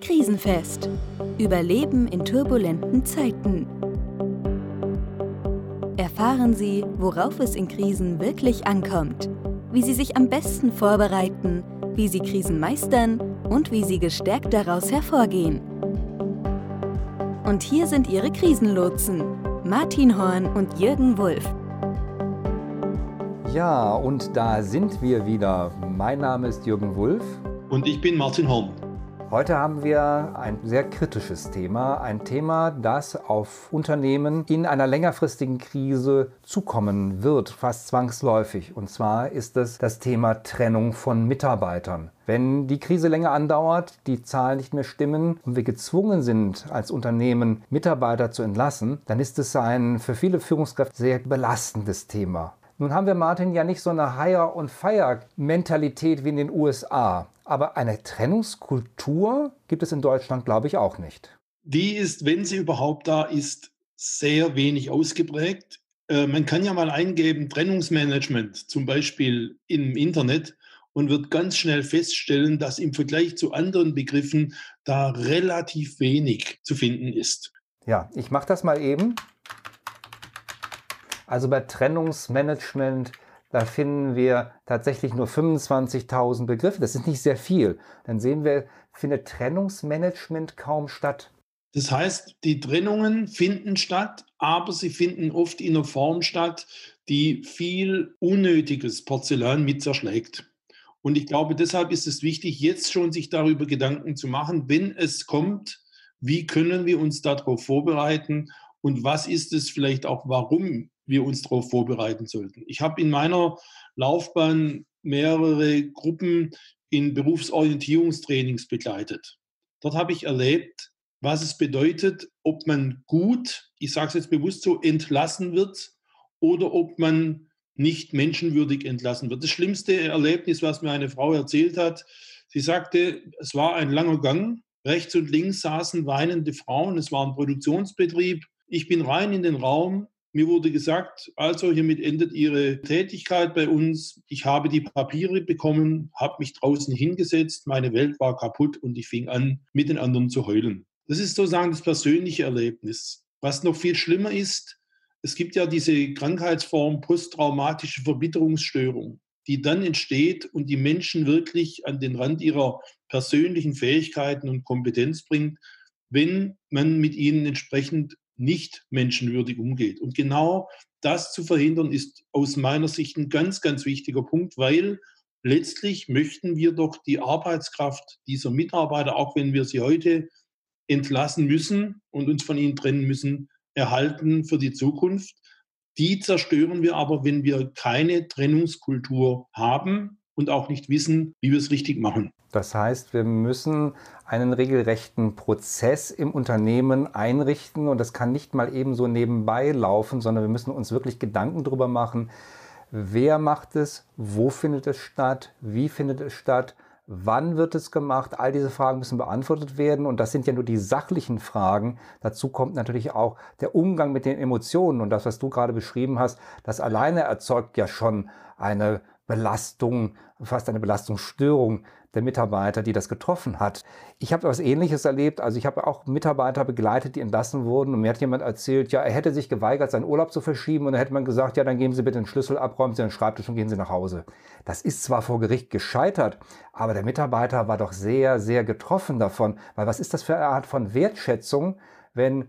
Krisenfest. Überleben in turbulenten Zeiten. Erfahren Sie, worauf es in Krisen wirklich ankommt, wie Sie sich am besten vorbereiten, wie Sie Krisen meistern und wie Sie gestärkt daraus hervorgehen. Und hier sind Ihre Krisenlotsen, Martin Horn und Jürgen Wulff. Ja, und da sind wir wieder. Mein Name ist Jürgen Wulff. Und ich bin Martin Horn. Heute haben wir ein sehr kritisches Thema, ein Thema, das auf Unternehmen in einer längerfristigen Krise zukommen wird, fast zwangsläufig. Und zwar ist es das Thema Trennung von Mitarbeitern. Wenn die Krise länger andauert, die Zahlen nicht mehr stimmen und wir gezwungen sind, als Unternehmen Mitarbeiter zu entlassen, dann ist es ein für viele Führungskräfte sehr belastendes Thema. Nun haben wir, Martin, ja nicht so eine Hire- und Fire-Mentalität wie in den USA. Aber eine Trennungskultur gibt es in Deutschland, glaube ich, auch nicht. Die ist, wenn sie überhaupt da ist, sehr wenig ausgeprägt. Äh, man kann ja mal eingeben, Trennungsmanagement zum Beispiel im Internet und wird ganz schnell feststellen, dass im Vergleich zu anderen Begriffen da relativ wenig zu finden ist. Ja, ich mache das mal eben. Also bei Trennungsmanagement da finden wir tatsächlich nur 25.000 Begriffe. Das ist nicht sehr viel. Dann sehen wir, findet Trennungsmanagement kaum statt. Das heißt, die Trennungen finden statt, aber sie finden oft in einer Form statt, die viel unnötiges Porzellan mit zerschlägt. Und ich glaube, deshalb ist es wichtig, jetzt schon sich darüber Gedanken zu machen, wenn es kommt, wie können wir uns darauf vorbereiten und was ist es vielleicht auch, warum wir uns darauf vorbereiten sollten. Ich habe in meiner Laufbahn mehrere Gruppen in Berufsorientierungstrainings begleitet. Dort habe ich erlebt, was es bedeutet, ob man gut, ich sage es jetzt bewusst so, entlassen wird oder ob man nicht menschenwürdig entlassen wird. Das schlimmste Erlebnis, was mir eine Frau erzählt hat, sie sagte, es war ein langer Gang, rechts und links saßen weinende Frauen, es war ein Produktionsbetrieb. Ich bin rein in den Raum, mir wurde gesagt, also hiermit endet Ihre Tätigkeit bei uns. Ich habe die Papiere bekommen, habe mich draußen hingesetzt, meine Welt war kaputt und ich fing an, mit den anderen zu heulen. Das ist sozusagen das persönliche Erlebnis. Was noch viel schlimmer ist, es gibt ja diese Krankheitsform posttraumatische Verbitterungsstörung, die dann entsteht und die Menschen wirklich an den Rand ihrer persönlichen Fähigkeiten und Kompetenz bringt, wenn man mit ihnen entsprechend nicht menschenwürdig umgeht. Und genau das zu verhindern, ist aus meiner Sicht ein ganz, ganz wichtiger Punkt, weil letztlich möchten wir doch die Arbeitskraft dieser Mitarbeiter, auch wenn wir sie heute entlassen müssen und uns von ihnen trennen müssen, erhalten für die Zukunft. Die zerstören wir aber, wenn wir keine Trennungskultur haben und auch nicht wissen, wie wir es richtig machen. Das heißt, wir müssen einen regelrechten Prozess im Unternehmen einrichten und das kann nicht mal eben so nebenbei laufen, sondern wir müssen uns wirklich Gedanken darüber machen, wer macht es, wo findet es statt, wie findet es statt, wann wird es gemacht. All diese Fragen müssen beantwortet werden und das sind ja nur die sachlichen Fragen. Dazu kommt natürlich auch der Umgang mit den Emotionen und das, was du gerade beschrieben hast, das alleine erzeugt ja schon eine Belastung, fast eine Belastungsstörung der Mitarbeiter, die das getroffen hat. Ich habe etwas Ähnliches erlebt. Also ich habe auch Mitarbeiter begleitet, die entlassen wurden. Und mir hat jemand erzählt, ja, er hätte sich geweigert, seinen Urlaub zu verschieben. Und dann hätte man gesagt, ja, dann geben Sie bitte den Schlüssel ab, räumen Sie den Schreibtisch und gehen Sie nach Hause. Das ist zwar vor Gericht gescheitert, aber der Mitarbeiter war doch sehr, sehr getroffen davon. Weil was ist das für eine Art von Wertschätzung, wenn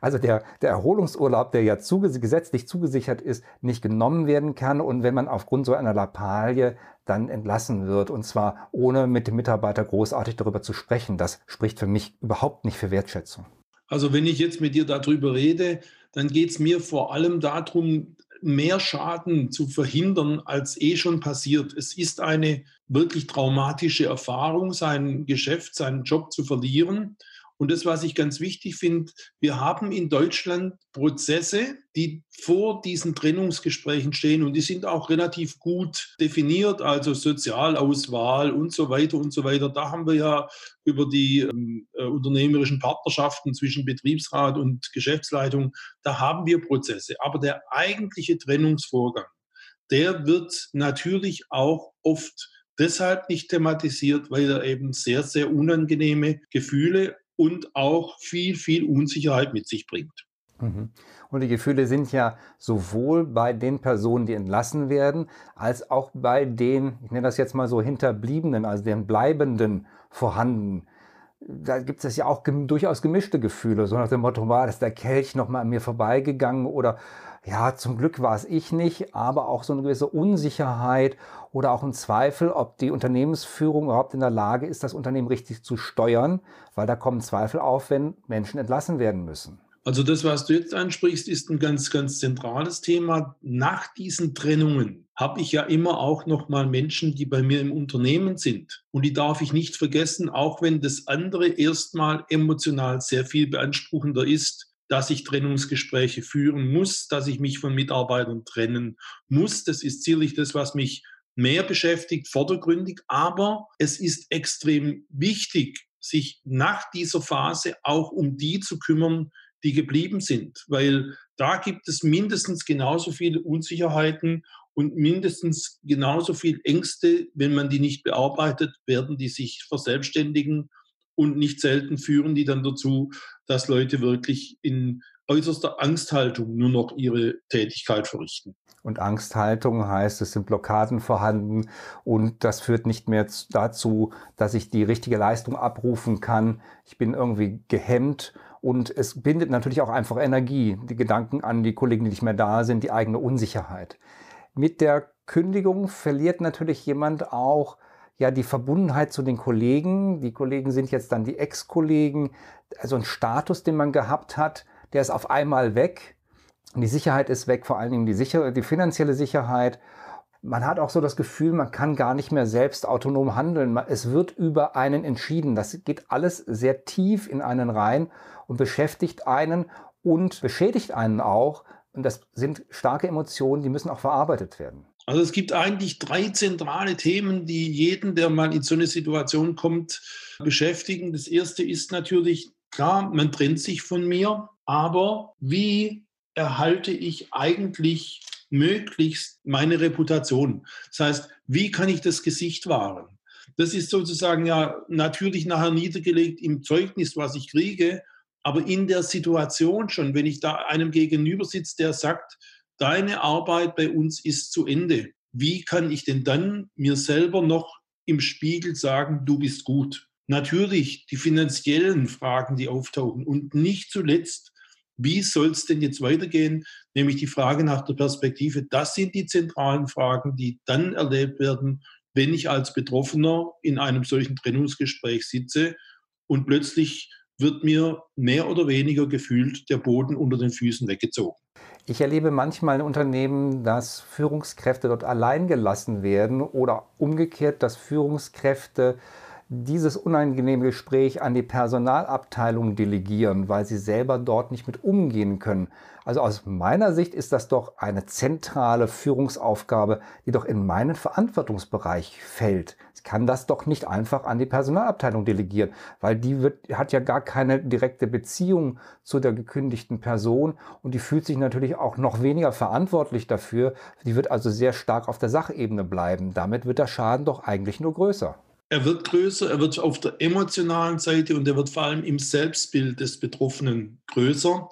also der, der Erholungsurlaub, der ja zuge gesetzlich zugesichert ist, nicht genommen werden kann und wenn man aufgrund so einer Lappalie dann entlassen wird und zwar ohne mit dem Mitarbeiter großartig darüber zu sprechen, das spricht für mich überhaupt nicht für Wertschätzung. Also wenn ich jetzt mit dir darüber rede, dann geht es mir vor allem darum, mehr Schaden zu verhindern, als eh schon passiert. Es ist eine wirklich traumatische Erfahrung, sein Geschäft, seinen Job zu verlieren. Und das, was ich ganz wichtig finde, wir haben in Deutschland Prozesse, die vor diesen Trennungsgesprächen stehen und die sind auch relativ gut definiert, also Sozialauswahl und so weiter und so weiter. Da haben wir ja über die ähm, äh, unternehmerischen Partnerschaften zwischen Betriebsrat und Geschäftsleitung, da haben wir Prozesse. Aber der eigentliche Trennungsvorgang, der wird natürlich auch oft deshalb nicht thematisiert, weil er eben sehr, sehr unangenehme Gefühle und auch viel, viel Unsicherheit mit sich bringt. Mhm. Und die Gefühle sind ja sowohl bei den Personen, die entlassen werden, als auch bei den, ich nenne das jetzt mal so, Hinterbliebenen, also den Bleibenden vorhanden. Da gibt es ja auch durchaus gemischte Gefühle, so nach dem Motto, war das der Kelch nochmal an mir vorbeigegangen oder ja, zum Glück war es ich nicht, aber auch so eine gewisse Unsicherheit oder auch ein Zweifel, ob die Unternehmensführung überhaupt in der Lage ist, das Unternehmen richtig zu steuern, weil da kommen Zweifel auf, wenn Menschen entlassen werden müssen. Also das, was du jetzt ansprichst, ist ein ganz, ganz zentrales Thema. Nach diesen Trennungen habe ich ja immer auch noch mal Menschen, die bei mir im Unternehmen sind. Und die darf ich nicht vergessen, auch wenn das andere erstmal emotional sehr viel beanspruchender ist, dass ich Trennungsgespräche führen muss, dass ich mich von Mitarbeitern trennen muss. Das ist sicherlich das, was mich mehr beschäftigt, vordergründig. Aber es ist extrem wichtig, sich nach dieser Phase auch um die zu kümmern, die geblieben sind, weil da gibt es mindestens genauso viele Unsicherheiten und mindestens genauso viel Ängste, wenn man die nicht bearbeitet, werden die sich verselbstständigen und nicht selten führen die dann dazu, dass Leute wirklich in äußerster Angsthaltung nur noch ihre Tätigkeit verrichten. Und Angsthaltung heißt, es sind Blockaden vorhanden und das führt nicht mehr dazu, dass ich die richtige Leistung abrufen kann. Ich bin irgendwie gehemmt und es bindet natürlich auch einfach Energie, die Gedanken an die Kollegen, die nicht mehr da sind, die eigene Unsicherheit. Mit der Kündigung verliert natürlich jemand auch ja die Verbundenheit zu den Kollegen. Die Kollegen sind jetzt dann die Ex-Kollegen. Also ein Status, den man gehabt hat, der ist auf einmal weg. Die Sicherheit ist weg, vor allen Dingen die, Sicher die finanzielle Sicherheit man hat auch so das Gefühl, man kann gar nicht mehr selbst autonom handeln. Es wird über einen entschieden. Das geht alles sehr tief in einen rein und beschäftigt einen und beschädigt einen auch. Und das sind starke Emotionen, die müssen auch verarbeitet werden. Also es gibt eigentlich drei zentrale Themen, die jeden, der mal in so eine Situation kommt, beschäftigen. Das erste ist natürlich, klar, man trennt sich von mir, aber wie erhalte ich eigentlich möglichst meine Reputation. Das heißt, wie kann ich das Gesicht wahren? Das ist sozusagen ja natürlich nachher niedergelegt im Zeugnis, was ich kriege, aber in der Situation schon, wenn ich da einem gegenüber sitze, der sagt, deine Arbeit bei uns ist zu Ende. Wie kann ich denn dann mir selber noch im Spiegel sagen, du bist gut? Natürlich die finanziellen Fragen, die auftauchen und nicht zuletzt wie soll es denn jetzt weitergehen? Nämlich die Frage nach der Perspektive. Das sind die zentralen Fragen, die dann erlebt werden, wenn ich als Betroffener in einem solchen Trennungsgespräch sitze und plötzlich wird mir mehr oder weniger gefühlt der Boden unter den Füßen weggezogen. Ich erlebe manchmal in Unternehmen, dass Führungskräfte dort allein gelassen werden oder umgekehrt, dass Führungskräfte dieses unangenehme Gespräch an die Personalabteilung delegieren, weil sie selber dort nicht mit umgehen können. Also aus meiner Sicht ist das doch eine zentrale Führungsaufgabe, die doch in meinen Verantwortungsbereich fällt. Ich kann das doch nicht einfach an die Personalabteilung delegieren, weil die wird, hat ja gar keine direkte Beziehung zu der gekündigten Person und die fühlt sich natürlich auch noch weniger verantwortlich dafür. Die wird also sehr stark auf der Sachebene bleiben. Damit wird der Schaden doch eigentlich nur größer. Er wird größer, er wird auf der emotionalen Seite und er wird vor allem im Selbstbild des Betroffenen größer.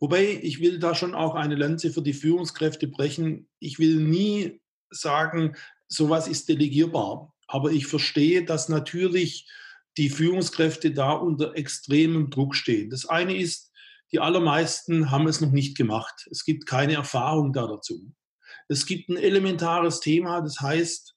Wobei ich will da schon auch eine Lanze für die Führungskräfte brechen. Ich will nie sagen, sowas ist delegierbar. Aber ich verstehe, dass natürlich die Führungskräfte da unter extremem Druck stehen. Das eine ist, die allermeisten haben es noch nicht gemacht. Es gibt keine Erfahrung da dazu. Es gibt ein elementares Thema, das heißt,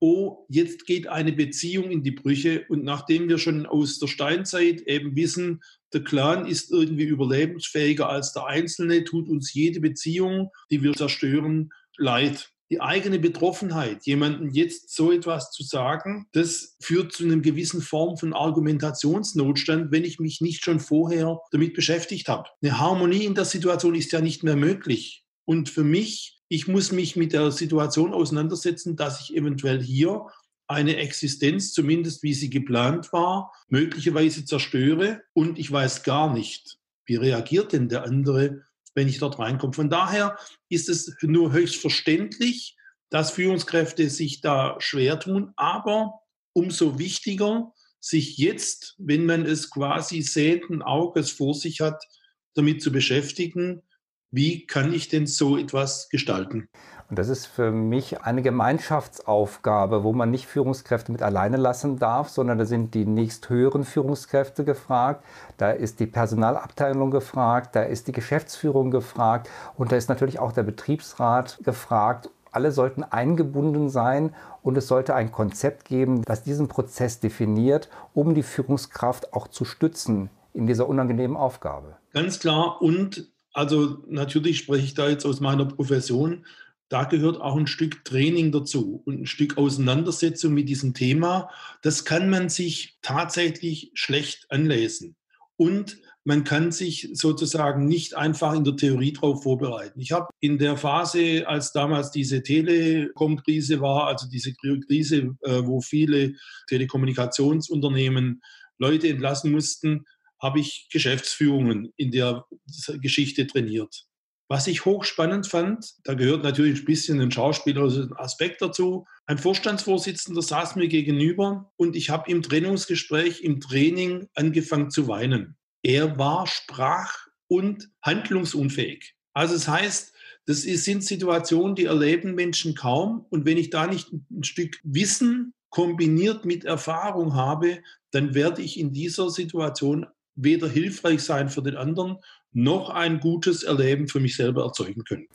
oh, jetzt geht eine Beziehung in die Brüche. Und nachdem wir schon aus der Steinzeit eben wissen, der Clan ist irgendwie überlebensfähiger als der Einzelne, tut uns jede Beziehung, die wir zerstören, leid. Die eigene Betroffenheit, jemandem jetzt so etwas zu sagen, das führt zu einer gewissen Form von Argumentationsnotstand, wenn ich mich nicht schon vorher damit beschäftigt habe. Eine Harmonie in der Situation ist ja nicht mehr möglich. Und für mich ich muss mich mit der Situation auseinandersetzen, dass ich eventuell hier eine Existenz, zumindest wie sie geplant war, möglicherweise zerstöre und ich weiß gar nicht, wie reagiert denn der andere, wenn ich dort reinkomme. Von daher ist es nur höchst verständlich, dass Führungskräfte sich da schwer tun, aber umso wichtiger, sich jetzt, wenn man es quasi sehenden Auges vor sich hat, damit zu beschäftigen, wie kann ich denn so etwas gestalten? Und das ist für mich eine Gemeinschaftsaufgabe, wo man nicht Führungskräfte mit alleine lassen darf, sondern da sind die nächsthöheren Führungskräfte gefragt, da ist die Personalabteilung gefragt, da ist die Geschäftsführung gefragt und da ist natürlich auch der Betriebsrat gefragt. Alle sollten eingebunden sein und es sollte ein Konzept geben, das diesen Prozess definiert, um die Führungskraft auch zu stützen in dieser unangenehmen Aufgabe. Ganz klar und also natürlich spreche ich da jetzt aus meiner Profession. Da gehört auch ein Stück Training dazu und ein Stück Auseinandersetzung mit diesem Thema. Das kann man sich tatsächlich schlecht anlesen. Und man kann sich sozusagen nicht einfach in der Theorie darauf vorbereiten. Ich habe in der Phase, als damals diese Telekom-Krise war, also diese Krise, äh, wo viele Telekommunikationsunternehmen Leute entlassen mussten, habe ich Geschäftsführungen in der Geschichte trainiert. Was ich hochspannend fand, da gehört natürlich ein bisschen ein schauspielerischen Aspekt dazu. Ein Vorstandsvorsitzender saß mir gegenüber und ich habe im Trennungsgespräch, im Training angefangen zu weinen. Er war sprach- und handlungsunfähig. Also das heißt, das sind Situationen, die erleben Menschen kaum. Und wenn ich da nicht ein Stück Wissen kombiniert mit Erfahrung habe, dann werde ich in dieser Situation weder hilfreich sein für den anderen, noch ein gutes Erleben für mich selber erzeugen können.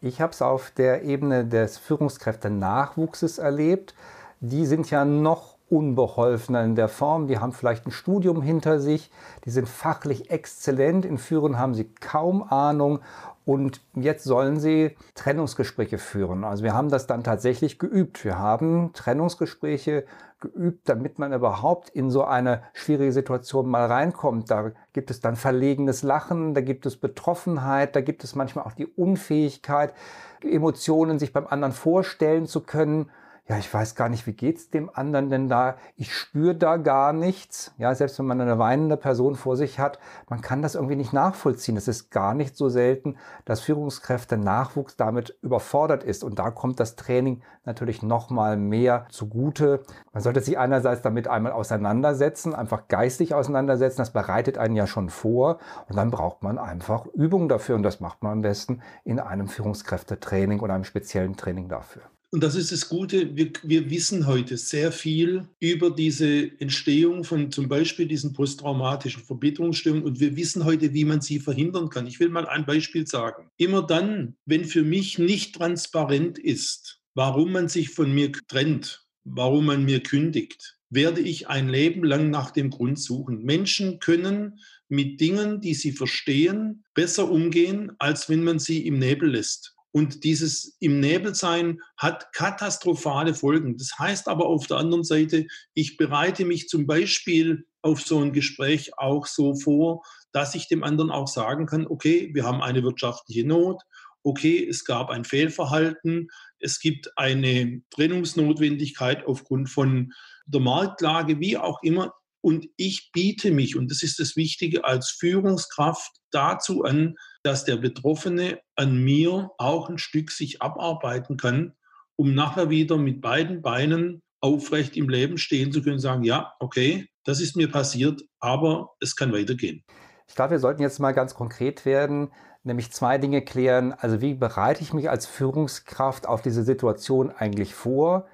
Ich habe es auf der Ebene des Führungskräftenachwuchses erlebt. Die sind ja noch unbeholfener in der Form. Die haben vielleicht ein Studium hinter sich, die sind fachlich exzellent, in Führen haben sie kaum Ahnung und jetzt sollen sie Trennungsgespräche führen. Also wir haben das dann tatsächlich geübt. Wir haben Trennungsgespräche geübt, damit man überhaupt in so eine schwierige Situation mal reinkommt. Da gibt es dann verlegenes Lachen, da gibt es Betroffenheit, da gibt es manchmal auch die Unfähigkeit, Emotionen sich beim anderen vorstellen zu können ja, ich weiß gar nicht, wie geht's dem anderen denn da? Ich spüre da gar nichts. Ja, selbst wenn man eine weinende Person vor sich hat, man kann das irgendwie nicht nachvollziehen. Es ist gar nicht so selten, dass Führungskräfte Nachwuchs damit überfordert ist. Und da kommt das Training natürlich noch mal mehr zugute. Man sollte sich einerseits damit einmal auseinandersetzen, einfach geistig auseinandersetzen. Das bereitet einen ja schon vor. Und dann braucht man einfach Übungen dafür. Und das macht man am besten in einem Führungskräftetraining oder einem speziellen Training dafür. Und das ist das Gute, wir, wir, wissen heute sehr viel über diese Entstehung von zum Beispiel diesen posttraumatischen Verbitterungsstörungen und wir wissen heute, wie man sie verhindern kann. Ich will mal ein Beispiel sagen. Immer dann, wenn für mich nicht transparent ist, warum man sich von mir trennt, warum man mir kündigt, werde ich ein Leben lang nach dem Grund suchen. Menschen können mit Dingen, die sie verstehen, besser umgehen, als wenn man sie im Nebel lässt. Und dieses im Nebel sein hat katastrophale Folgen. Das heißt aber auf der anderen Seite, ich bereite mich zum Beispiel auf so ein Gespräch auch so vor, dass ich dem anderen auch sagen kann, okay, wir haben eine wirtschaftliche Not, okay, es gab ein Fehlverhalten, es gibt eine Trennungsnotwendigkeit aufgrund von der Marktlage, wie auch immer. Und ich biete mich, und das ist das Wichtige, als Führungskraft dazu an, dass der Betroffene an mir auch ein Stück sich abarbeiten kann, um nachher wieder mit beiden Beinen aufrecht im Leben stehen zu können und sagen, ja, okay, das ist mir passiert, aber es kann weitergehen. Ich glaube, wir sollten jetzt mal ganz konkret werden, nämlich zwei Dinge klären. Also wie bereite ich mich als Führungskraft auf diese Situation eigentlich vor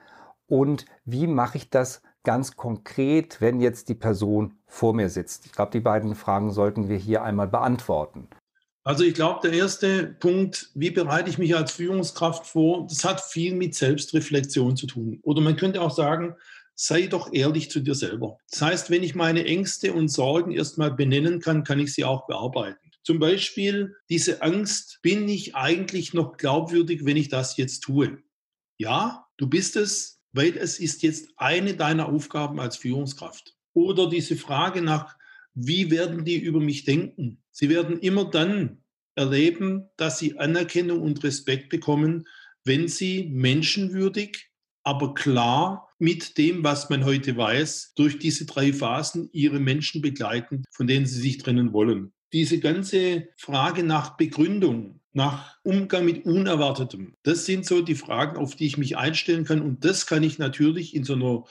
und wie mache ich das ganz konkret, wenn jetzt die Person vor mir sitzt? Ich glaube, die beiden Fragen sollten wir hier einmal beantworten. Also ich glaube, der erste Punkt, wie bereite ich mich als Führungskraft vor, das hat viel mit Selbstreflexion zu tun. Oder man könnte auch sagen, sei doch ehrlich zu dir selber. Das heißt, wenn ich meine Ängste und Sorgen erstmal benennen kann, kann ich sie auch bearbeiten. Zum Beispiel diese Angst, bin ich eigentlich noch glaubwürdig, wenn ich das jetzt tue? Ja, du bist es, weil es ist jetzt eine deiner Aufgaben als Führungskraft. Oder diese Frage nach, wie werden die über mich denken? Sie werden immer dann erleben, dass sie Anerkennung und Respekt bekommen, wenn sie menschenwürdig, aber klar mit dem, was man heute weiß, durch diese drei Phasen ihre Menschen begleiten, von denen sie sich trennen wollen. Diese ganze Frage nach Begründung, nach Umgang mit Unerwartetem. Das sind so die Fragen, auf die ich mich einstellen kann. Und das kann ich natürlich in so einer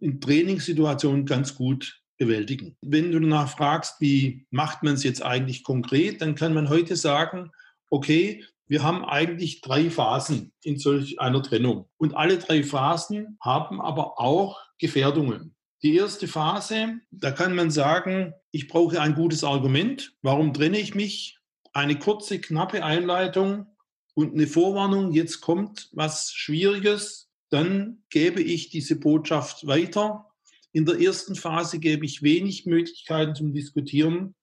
in Trainingssituation ganz gut bewältigen. Wenn du danach fragst, wie macht man es jetzt eigentlich konkret, dann kann man heute sagen, okay, wir haben eigentlich drei Phasen in solch einer Trennung. Und alle drei Phasen haben aber auch Gefährdungen. Die erste Phase, da kann man sagen, ich brauche ein gutes Argument. Warum trenne ich mich? Eine kurze, knappe Einleitung und eine Vorwarnung, jetzt kommt was Schwieriges. Dann gebe ich diese Botschaft weiter. In der ersten Phase gebe ich wenig Möglichkeiten zum Diskutieren.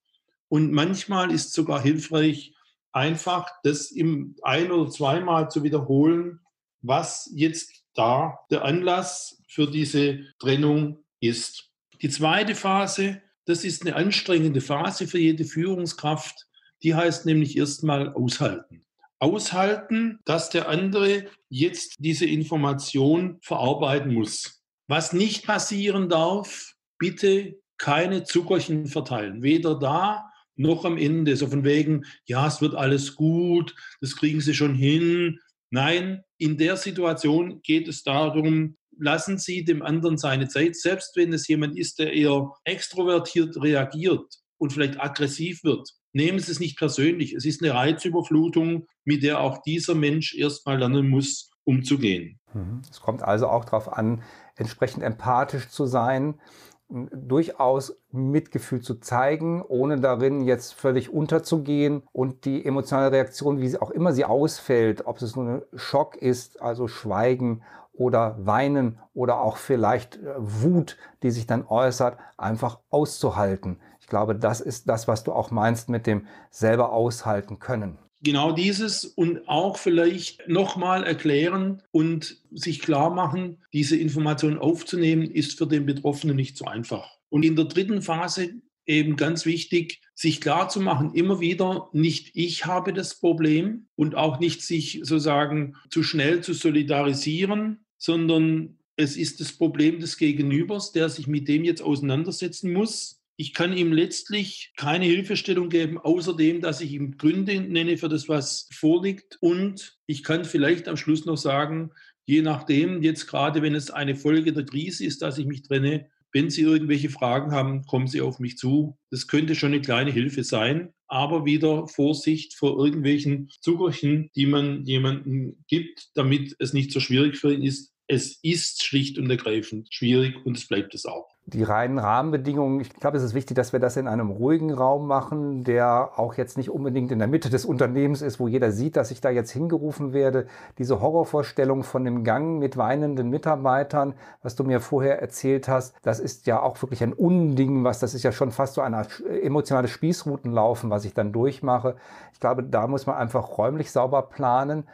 Und manchmal ist sogar hilfreich, einfach das im ein oder zweimal zu wiederholen, was jetzt da der Anlass für diese Trennung ist. Die zweite Phase, das ist eine anstrengende Phase für jede Führungskraft. Die heißt nämlich erstmal aushalten. Aushalten, dass der andere jetzt diese Information verarbeiten muss. Was nicht passieren darf, bitte keine Zuckerchen verteilen. Weder da noch am Ende. So von wegen, ja, es wird alles gut, das kriegen Sie schon hin. Nein, in der Situation geht es darum, lassen Sie dem anderen seine Zeit, selbst wenn es jemand ist, der eher extrovertiert reagiert und vielleicht aggressiv wird. Nehmen Sie es nicht persönlich. Es ist eine Reizüberflutung, mit der auch dieser Mensch erstmal lernen muss, umzugehen. Mhm. Es kommt also auch darauf an, entsprechend empathisch zu sein, durchaus Mitgefühl zu zeigen, ohne darin jetzt völlig unterzugehen und die emotionale Reaktion, wie sie auch immer sie ausfällt, ob es nur ein Schock ist, also Schweigen oder Weinen oder auch vielleicht äh, Wut, die sich dann äußert, einfach auszuhalten. Ich glaube, das ist das, was du auch meinst mit dem selber aushalten können. Genau dieses und auch vielleicht nochmal erklären und sich klar machen, diese Information aufzunehmen, ist für den Betroffenen nicht so einfach. Und in der dritten Phase eben ganz wichtig, sich klar zu machen, immer wieder, nicht ich habe das Problem und auch nicht sich sozusagen zu schnell zu solidarisieren, sondern es ist das Problem des Gegenübers, der sich mit dem jetzt auseinandersetzen muss ich kann ihm letztlich keine Hilfestellung geben, außerdem, dass ich ihm Gründe nenne für das, was vorliegt. Und ich kann vielleicht am Schluss noch sagen, je nachdem, jetzt gerade wenn es eine Folge der Krise ist, dass ich mich trenne, wenn Sie irgendwelche Fragen haben, kommen Sie auf mich zu. Das könnte schon eine kleine Hilfe sein, aber wieder Vorsicht vor irgendwelchen Zuckerchen, die man jemandem gibt, damit es nicht so schwierig für ihn ist. Es ist schlicht und ergreifend schwierig und es bleibt es auch die reinen Rahmenbedingungen, ich glaube, es ist wichtig, dass wir das in einem ruhigen Raum machen, der auch jetzt nicht unbedingt in der Mitte des Unternehmens ist, wo jeder sieht, dass ich da jetzt hingerufen werde. Diese Horrorvorstellung von dem Gang mit weinenden Mitarbeitern, was du mir vorher erzählt hast, das ist ja auch wirklich ein Unding, was das ist ja schon fast so eine emotionale Spießrutenlaufen, was ich dann durchmache. Ich glaube, da muss man einfach räumlich sauber planen.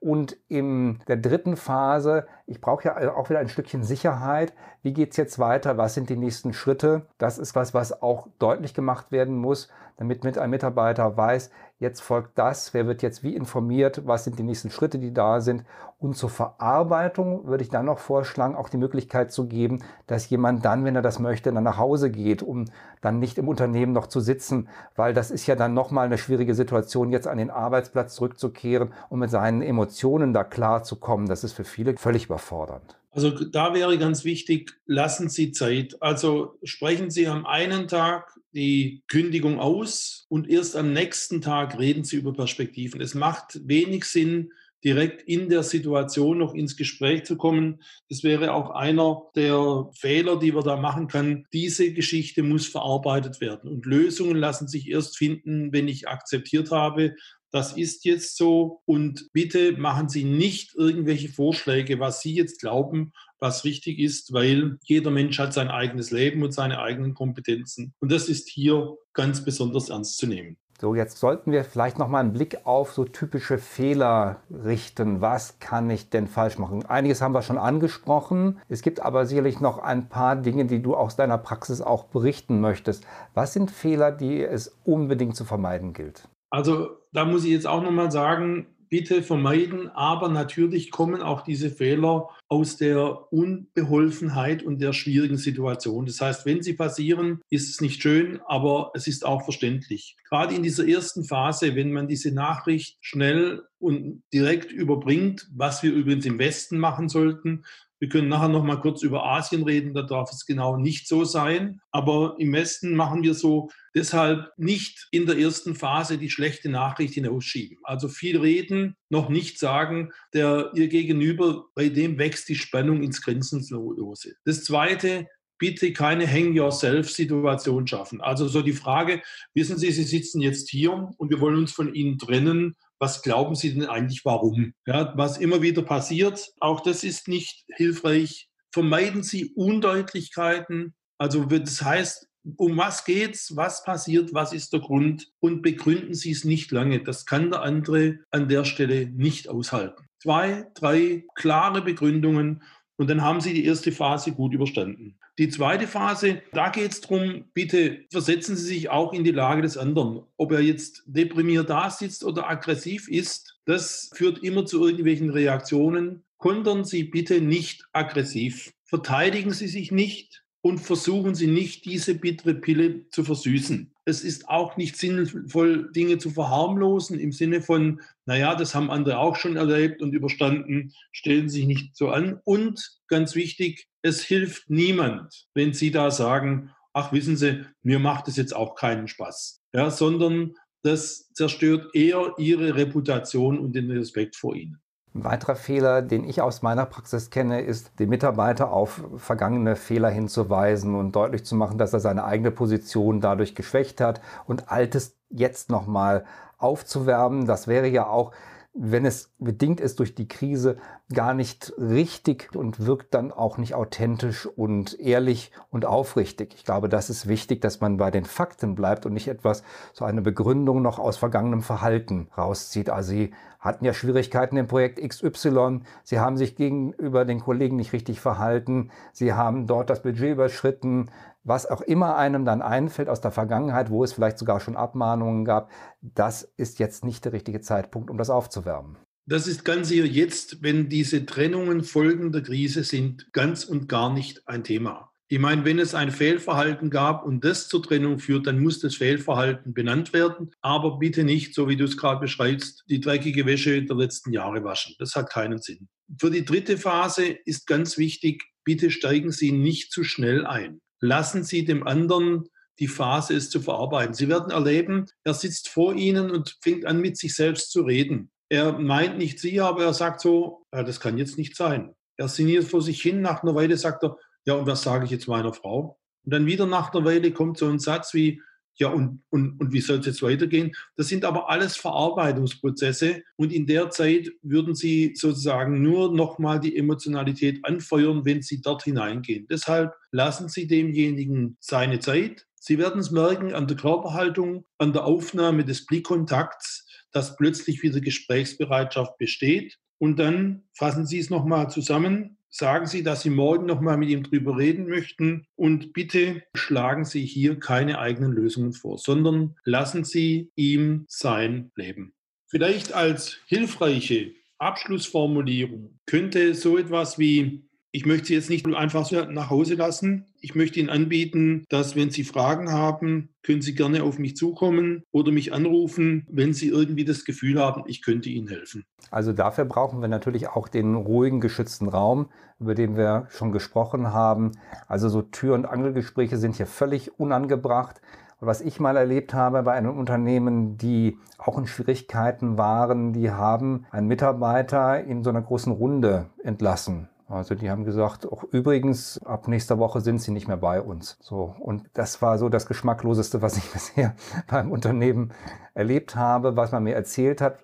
Und in der dritten Phase, ich brauche ja auch wieder ein Stückchen Sicherheit. Wie geht es jetzt weiter? Was sind die nächsten Schritte? Das ist was, was auch deutlich gemacht werden muss, damit mit ein Mitarbeiter weiß, jetzt folgt das, wer wird jetzt wie informiert, was sind die nächsten Schritte, die da sind. Und zur Verarbeitung würde ich dann noch vorschlagen, auch die Möglichkeit zu geben, dass jemand dann, wenn er das möchte, dann nach Hause geht, um dann nicht im Unternehmen noch zu sitzen, weil das ist ja dann nochmal eine schwierige Situation, jetzt an den Arbeitsplatz zurückzukehren und mit seinen Emotionen da klar zu kommen. Das ist für viele völlig überfordernd. Also da wäre ganz wichtig, lassen Sie Zeit. Also sprechen Sie am einen Tag die Kündigung aus und erst am nächsten Tag reden Sie über Perspektiven. Es macht wenig Sinn, direkt in der Situation noch ins Gespräch zu kommen. Das wäre auch einer der Fehler, die wir da machen können. Diese Geschichte muss verarbeitet werden und Lösungen lassen sich erst finden, wenn ich akzeptiert habe, das ist jetzt so und bitte machen Sie nicht irgendwelche Vorschläge, was Sie jetzt glauben, was richtig ist, weil jeder Mensch hat sein eigenes Leben und seine eigenen Kompetenzen. Und das ist hier ganz besonders ernst zu nehmen. So, jetzt sollten wir vielleicht noch mal einen Blick auf so typische Fehler richten. Was kann ich denn falsch machen? Einiges haben wir schon angesprochen. Es gibt aber sicherlich noch ein paar Dinge, die du aus deiner Praxis auch berichten möchtest. Was sind Fehler, die es unbedingt zu vermeiden gilt? Also da muss ich jetzt auch nochmal sagen, bitte vermeiden. Aber natürlich kommen auch diese Fehler aus der Unbeholfenheit und der schwierigen Situation. Das heißt, wenn sie passieren, ist es nicht schön, aber es ist auch verständlich. Gerade in dieser ersten Phase, wenn man diese Nachricht schnell und direkt überbringt, was wir übrigens im Westen machen sollten, wir können nachher noch mal kurz über Asien reden, da darf es genau nicht so sein. Aber im Westen machen wir so deshalb nicht in der ersten Phase die schlechte Nachricht hinausschieben. Also viel reden, noch nicht sagen, der ihr Gegenüber, bei dem wächst die Spannung ins Grenzenlose. Das Zweite, bitte keine Hang-Yourself-Situation schaffen. Also so die Frage, wissen Sie, Sie sitzen jetzt hier und wir wollen uns von Ihnen trennen was glauben Sie denn eigentlich, warum? Ja, was immer wieder passiert, auch das ist nicht hilfreich. Vermeiden Sie Undeutlichkeiten. Also das heißt, um was geht's, was passiert, was ist der Grund und begründen Sie es nicht lange. Das kann der andere an der Stelle nicht aushalten. Zwei, drei klare Begründungen und dann haben Sie die erste Phase gut überstanden. Die zweite Phase, da geht es darum, bitte versetzen Sie sich auch in die Lage des anderen. Ob er jetzt deprimiert da sitzt oder aggressiv ist, das führt immer zu irgendwelchen Reaktionen. Kontern Sie bitte nicht aggressiv. Verteidigen Sie sich nicht und versuchen Sie nicht, diese bittere Pille zu versüßen. Es ist auch nicht sinnvoll, Dinge zu verharmlosen im Sinne von, naja, das haben andere auch schon erlebt und überstanden, stellen Sie sich nicht so an. Und ganz wichtig, es hilft niemand, wenn Sie da sagen, ach wissen Sie, mir macht es jetzt auch keinen Spaß, ja, sondern das zerstört eher Ihre Reputation und den Respekt vor Ihnen. Ein weiterer Fehler, den ich aus meiner Praxis kenne, ist, den Mitarbeiter auf vergangene Fehler hinzuweisen und deutlich zu machen, dass er seine eigene Position dadurch geschwächt hat und Altes jetzt nochmal aufzuwärmen. Das wäre ja auch wenn es bedingt ist durch die Krise, gar nicht richtig und wirkt dann auch nicht authentisch und ehrlich und aufrichtig. Ich glaube, das ist wichtig, dass man bei den Fakten bleibt und nicht etwas, so eine Begründung noch aus vergangenem Verhalten rauszieht. Also Sie hatten ja Schwierigkeiten im Projekt XY, Sie haben sich gegenüber den Kollegen nicht richtig verhalten, Sie haben dort das Budget überschritten, was auch immer einem dann einfällt aus der Vergangenheit, wo es vielleicht sogar schon Abmahnungen gab, das ist jetzt nicht der richtige Zeitpunkt, um das aufzuwärmen. Das ist ganz sicher jetzt, wenn diese Trennungen Folgen der Krise sind, ganz und gar nicht ein Thema. Ich meine, wenn es ein Fehlverhalten gab und das zur Trennung führt, dann muss das Fehlverhalten benannt werden. Aber bitte nicht, so wie du es gerade beschreibst, die dreckige Wäsche der letzten Jahre waschen. Das hat keinen Sinn. Für die dritte Phase ist ganz wichtig, bitte steigen Sie nicht zu schnell ein lassen Sie dem anderen die Phase, es zu verarbeiten. Sie werden erleben, er sitzt vor Ihnen und fängt an, mit sich selbst zu reden. Er meint nicht Sie, aber er sagt so, ja, das kann jetzt nicht sein. Er sinniert vor sich hin, nach einer Weile sagt er, ja, und was sage ich jetzt meiner Frau? Und dann wieder nach einer Weile kommt so ein Satz wie, ja, und, und, und wie soll es jetzt weitergehen? Das sind aber alles Verarbeitungsprozesse und in der Zeit würden Sie sozusagen nur nochmal die Emotionalität anfeuern, wenn Sie dort hineingehen. Deshalb lassen Sie demjenigen seine Zeit. Sie werden es merken an der Körperhaltung, an der Aufnahme des Blickkontakts, dass plötzlich wieder Gesprächsbereitschaft besteht. Und dann fassen Sie es nochmal zusammen sagen Sie, dass Sie morgen noch mal mit ihm drüber reden möchten und bitte schlagen Sie hier keine eigenen Lösungen vor, sondern lassen Sie ihm sein Leben. Vielleicht als hilfreiche Abschlussformulierung könnte so etwas wie ich möchte Sie jetzt nicht nur einfach so nach Hause lassen. Ich möchte Ihnen anbieten, dass wenn Sie Fragen haben, können Sie gerne auf mich zukommen oder mich anrufen, wenn Sie irgendwie das Gefühl haben, ich könnte Ihnen helfen. Also dafür brauchen wir natürlich auch den ruhigen, geschützten Raum, über den wir schon gesprochen haben. Also so Tür- und Angelgespräche sind hier völlig unangebracht. Und was ich mal erlebt habe bei einem Unternehmen, die auch in Schwierigkeiten waren, die haben einen Mitarbeiter in so einer großen Runde entlassen. Also die haben gesagt, auch übrigens, ab nächster Woche sind sie nicht mehr bei uns. So. Und das war so das Geschmackloseste, was ich bisher beim Unternehmen erlebt habe, was man mir erzählt hat.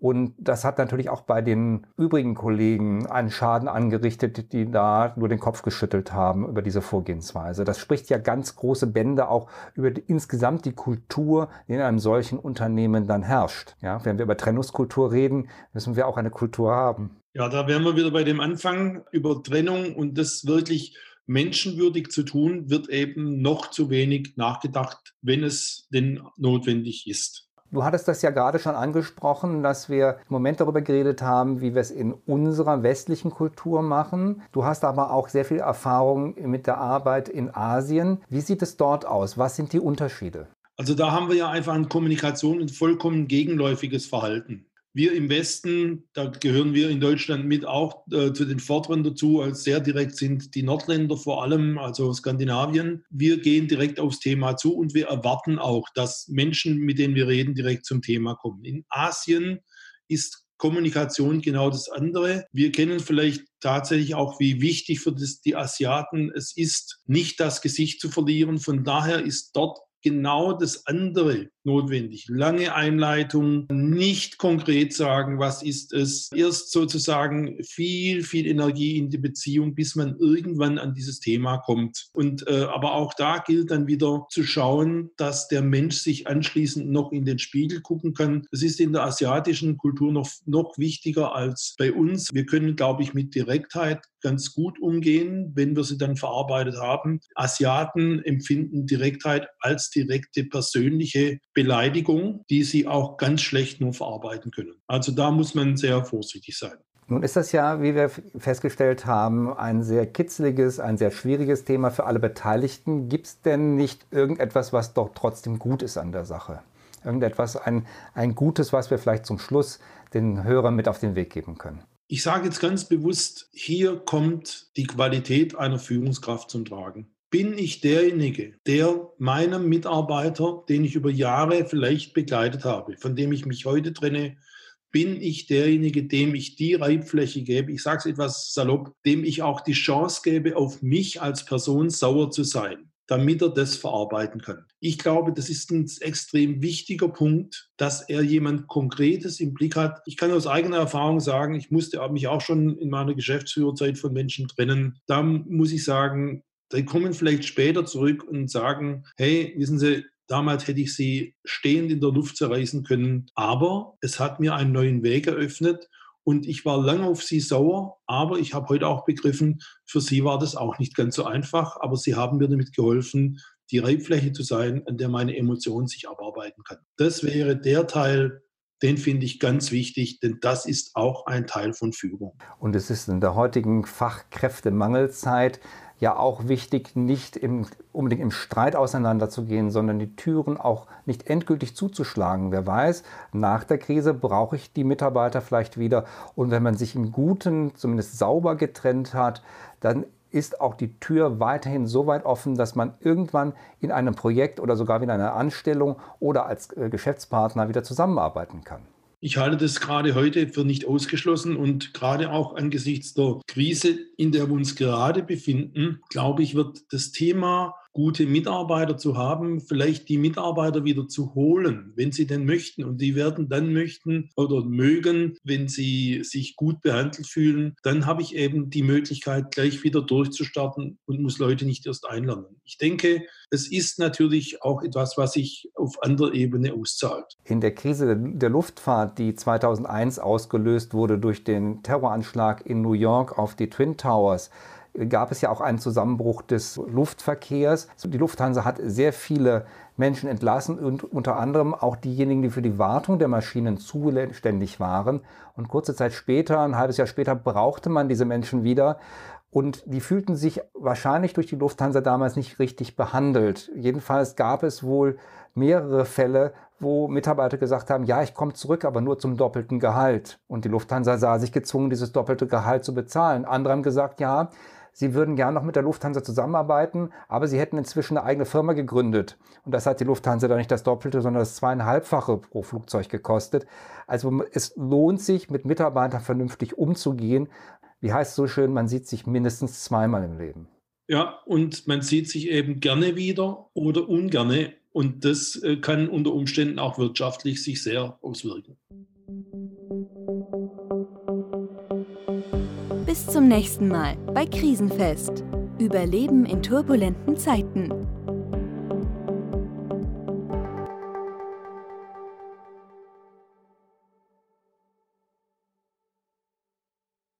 Und das hat natürlich auch bei den übrigen Kollegen einen Schaden angerichtet, die da nur den Kopf geschüttelt haben über diese Vorgehensweise. Das spricht ja ganz große Bände auch über die, insgesamt die Kultur, die in einem solchen Unternehmen dann herrscht. Ja, wenn wir über Trennungskultur reden, müssen wir auch eine Kultur haben. Ja, da wären wir wieder bei dem Anfang über Trennung und das wirklich menschenwürdig zu tun, wird eben noch zu wenig nachgedacht, wenn es denn notwendig ist. Du hattest das ja gerade schon angesprochen, dass wir im Moment darüber geredet haben, wie wir es in unserer westlichen Kultur machen. Du hast aber auch sehr viel Erfahrung mit der Arbeit in Asien. Wie sieht es dort aus? Was sind die Unterschiede? Also da haben wir ja einfach in Kommunikation ein vollkommen gegenläufiges Verhalten. Wir im Westen, da gehören wir in Deutschland mit auch äh, zu den Vorderen dazu, als sehr direkt sind die Nordländer vor allem, also Skandinavien. Wir gehen direkt aufs Thema zu und wir erwarten auch, dass Menschen, mit denen wir reden, direkt zum Thema kommen. In Asien ist Kommunikation genau das andere. Wir kennen vielleicht tatsächlich auch, wie wichtig für das, die Asiaten es ist, nicht das Gesicht zu verlieren. Von daher ist dort genau das andere notwendig. Lange Einleitung, nicht konkret sagen, was ist es. Erst sozusagen viel, viel Energie in die Beziehung, bis man irgendwann an dieses Thema kommt. Und äh, aber auch da gilt dann wieder zu schauen, dass der Mensch sich anschließend noch in den Spiegel gucken kann. Das ist in der asiatischen Kultur noch, noch wichtiger als bei uns. Wir können, glaube ich, mit Direktheit ganz gut umgehen, wenn wir sie dann verarbeitet haben. Asiaten empfinden Direktheit als direkte persönliche Beleidigung, die sie auch ganz schlecht nur verarbeiten können. Also da muss man sehr vorsichtig sein. Nun ist das ja, wie wir festgestellt haben, ein sehr kitzliges, ein sehr schwieriges Thema für alle Beteiligten. Gibt es denn nicht irgendetwas, was doch trotzdem gut ist an der Sache? Irgendetwas, ein, ein Gutes, was wir vielleicht zum Schluss den Hörern mit auf den Weg geben können? Ich sage jetzt ganz bewusst, hier kommt die Qualität einer Führungskraft zum Tragen. Bin ich derjenige, der meinem Mitarbeiter, den ich über Jahre vielleicht begleitet habe, von dem ich mich heute trenne, bin ich derjenige, dem ich die Reibfläche gebe, ich sage es etwas salopp, dem ich auch die Chance gebe, auf mich als Person sauer zu sein damit er das verarbeiten kann. Ich glaube, das ist ein extrem wichtiger Punkt, dass er jemand Konkretes im Blick hat. Ich kann aus eigener Erfahrung sagen, ich musste mich auch schon in meiner Geschäftsführerzeit von Menschen trennen. Da muss ich sagen, die kommen vielleicht später zurück und sagen, hey, wissen Sie, Damals hätte ich sie stehend in der Luft zerreißen können, aber es hat mir einen neuen Weg eröffnet und ich war lange auf sie sauer, aber ich habe heute auch begriffen, für sie war das auch nicht ganz so einfach, aber sie haben mir damit geholfen, die Reibfläche zu sein, an der meine Emotion sich abarbeiten kann. Das wäre der Teil, den finde ich ganz wichtig, denn das ist auch ein Teil von Führung. Und es ist in der heutigen Fachkräftemangelzeit ja auch wichtig, nicht im, unbedingt im Streit auseinanderzugehen, sondern die Türen auch nicht endgültig zuzuschlagen. Wer weiß, nach der Krise brauche ich die Mitarbeiter vielleicht wieder. Und wenn man sich im Guten zumindest sauber getrennt hat, dann ist auch die Tür weiterhin so weit offen, dass man irgendwann in einem Projekt oder sogar in einer Anstellung oder als äh, Geschäftspartner wieder zusammenarbeiten kann. Ich halte das gerade heute für nicht ausgeschlossen und gerade auch angesichts der Krise, in der wir uns gerade befinden, glaube ich, wird das Thema gute Mitarbeiter zu haben, vielleicht die Mitarbeiter wieder zu holen, wenn sie denn möchten. Und die werden dann möchten oder mögen, wenn sie sich gut behandelt fühlen, dann habe ich eben die Möglichkeit, gleich wieder durchzustarten und muss Leute nicht erst einlernen. Ich denke, es ist natürlich auch etwas, was sich auf anderer Ebene auszahlt. In der Krise der Luftfahrt, die 2001 ausgelöst wurde durch den Terroranschlag in New York auf die Twin Towers, gab es ja auch einen Zusammenbruch des Luftverkehrs. Die Lufthansa hat sehr viele Menschen entlassen und unter anderem auch diejenigen, die für die Wartung der Maschinen zuständig waren. Und kurze Zeit später, ein halbes Jahr später, brauchte man diese Menschen wieder. Und die fühlten sich wahrscheinlich durch die Lufthansa damals nicht richtig behandelt. Jedenfalls gab es wohl mehrere Fälle, wo Mitarbeiter gesagt haben, ja, ich komme zurück, aber nur zum doppelten Gehalt. Und die Lufthansa sah sich gezwungen, dieses doppelte Gehalt zu bezahlen. Andere haben gesagt, ja, Sie würden gern noch mit der Lufthansa zusammenarbeiten, aber sie hätten inzwischen eine eigene Firma gegründet. Und das hat die Lufthansa dann nicht das Doppelte, sondern das zweieinhalbfache pro Flugzeug gekostet. Also es lohnt sich, mit Mitarbeitern vernünftig umzugehen. Wie heißt es so schön, man sieht sich mindestens zweimal im Leben. Ja, und man sieht sich eben gerne wieder oder ungerne. Und das äh, kann unter Umständen auch wirtschaftlich sich sehr auswirken. Zum nächsten Mal bei Krisenfest. Überleben in turbulenten Zeiten.